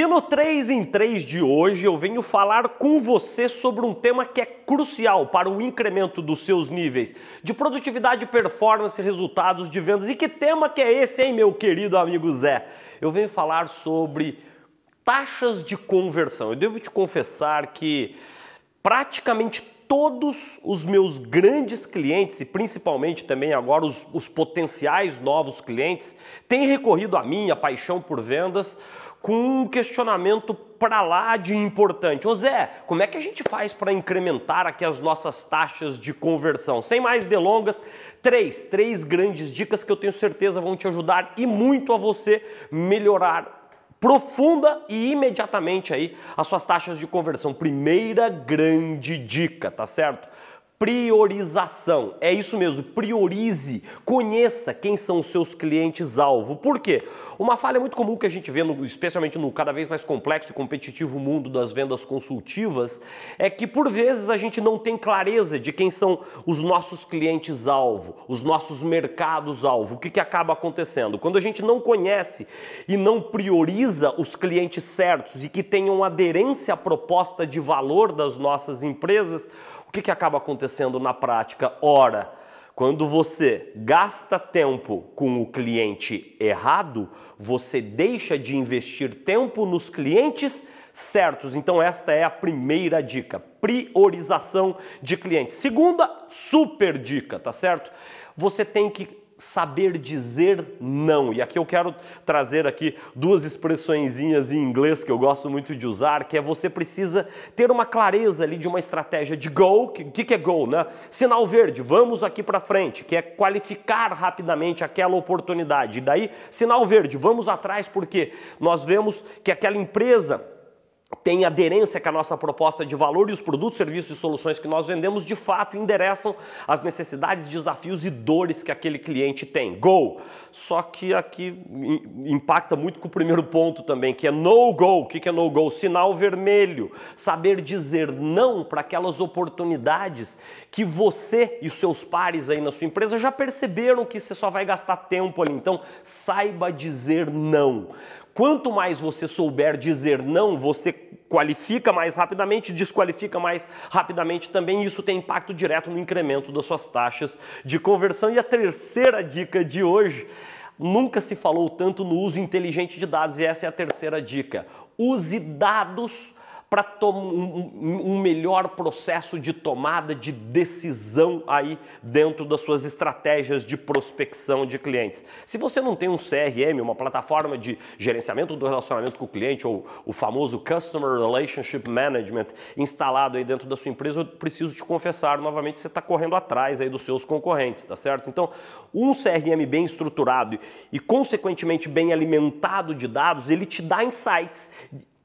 E no 3 em 3 de hoje eu venho falar com você sobre um tema que é crucial para o incremento dos seus níveis de produtividade, performance, resultados de vendas. E que tema que é esse, hein, meu querido amigo Zé? Eu venho falar sobre taxas de conversão. Eu devo te confessar que praticamente todos os meus grandes clientes e principalmente também agora os, os potenciais novos clientes têm recorrido a mim, a paixão por vendas, com um questionamento para lá de importante. Ô Zé, como é que a gente faz para incrementar aqui as nossas taxas de conversão? Sem mais delongas, três, três grandes dicas que eu tenho certeza vão te ajudar e muito a você melhorar profunda e imediatamente aí as suas taxas de conversão. Primeira grande dica, tá certo? Priorização. É isso mesmo, priorize, conheça quem são os seus clientes-alvo. Por quê? Uma falha muito comum que a gente vê, no, especialmente no cada vez mais complexo e competitivo mundo das vendas consultivas, é que por vezes a gente não tem clareza de quem são os nossos clientes-alvo, os nossos mercados-alvo. O que, que acaba acontecendo? Quando a gente não conhece e não prioriza os clientes certos e que tenham aderência à proposta de valor das nossas empresas, o que, que acaba acontecendo na prática? Ora, quando você gasta tempo com o cliente errado, você deixa de investir tempo nos clientes certos. Então, esta é a primeira dica: priorização de clientes. Segunda super dica, tá certo? Você tem que saber dizer não. E aqui eu quero trazer aqui duas expressõezinhas em inglês que eu gosto muito de usar, que é você precisa ter uma clareza ali de uma estratégia de go. O que, que é go, né? Sinal verde, vamos aqui para frente, que é qualificar rapidamente aquela oportunidade. E daí, sinal verde, vamos atrás porque nós vemos que aquela empresa tem aderência com a nossa proposta de valor e os produtos, serviços e soluções que nós vendemos de fato endereçam as necessidades, desafios e dores que aquele cliente tem. Go! Só que aqui impacta muito com o primeiro ponto também, que é no go. O que é no go? Sinal vermelho. Saber dizer não para aquelas oportunidades que você e seus pares aí na sua empresa já perceberam que você só vai gastar tempo ali. Então, saiba dizer não. Quanto mais você souber dizer não, você qualifica mais rapidamente, desqualifica mais rapidamente também, isso tem impacto direto no incremento das suas taxas de conversão. E a terceira dica de hoje, nunca se falou tanto no uso inteligente de dados, e essa é a terceira dica. Use dados para um, um, melhor processo de tomada de decisão aí dentro das suas estratégias de prospecção de clientes. Se você não tem um CRM, uma plataforma de gerenciamento do relacionamento com o cliente ou o famoso Customer Relationship Management instalado aí dentro da sua empresa, eu preciso te confessar novamente, você está correndo atrás aí dos seus concorrentes, tá certo? Então, um CRM bem estruturado e consequentemente bem alimentado de dados, ele te dá insights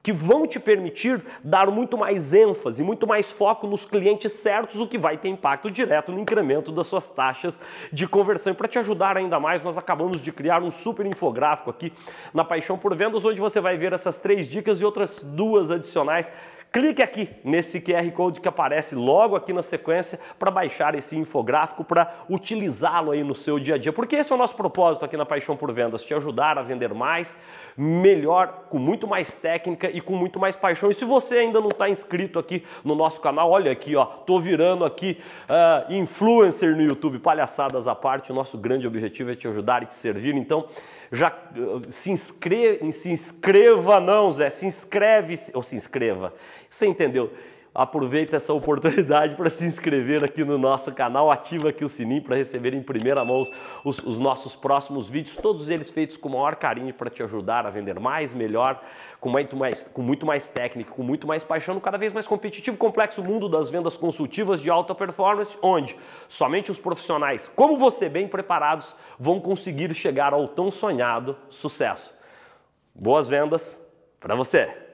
que vão te permitir dar muito mais ênfase, muito mais foco nos clientes certos, o que vai ter impacto direto no incremento das suas taxas de conversão. Para te ajudar ainda mais, nós acabamos de criar um super infográfico aqui na Paixão por Vendas, onde você vai ver essas três dicas e outras duas adicionais Clique aqui nesse QR Code que aparece logo aqui na sequência para baixar esse infográfico, para utilizá-lo aí no seu dia a dia. Porque esse é o nosso propósito aqui na Paixão por Vendas, te ajudar a vender mais, melhor, com muito mais técnica e com muito mais paixão. E se você ainda não está inscrito aqui no nosso canal, olha aqui, ó, tô virando aqui uh, influencer no YouTube, palhaçadas à parte. O nosso grande objetivo é te ajudar e te servir. Então, já uh, se, inscreva, se inscreva não, Zé, se inscreve, ou se inscreva. Você entendeu? Aproveita essa oportunidade para se inscrever aqui no nosso canal, ativa aqui o sininho para receber em primeira mão os, os, nossos próximos vídeos, todos eles feitos com o maior carinho para te ajudar a vender mais, melhor, com muito mais, com muito mais técnica, com muito mais paixão, no cada vez mais competitivo, complexo mundo das vendas consultivas de alta performance, onde somente os profissionais, como você, bem preparados, vão conseguir chegar ao tão sonhado sucesso. Boas vendas para você!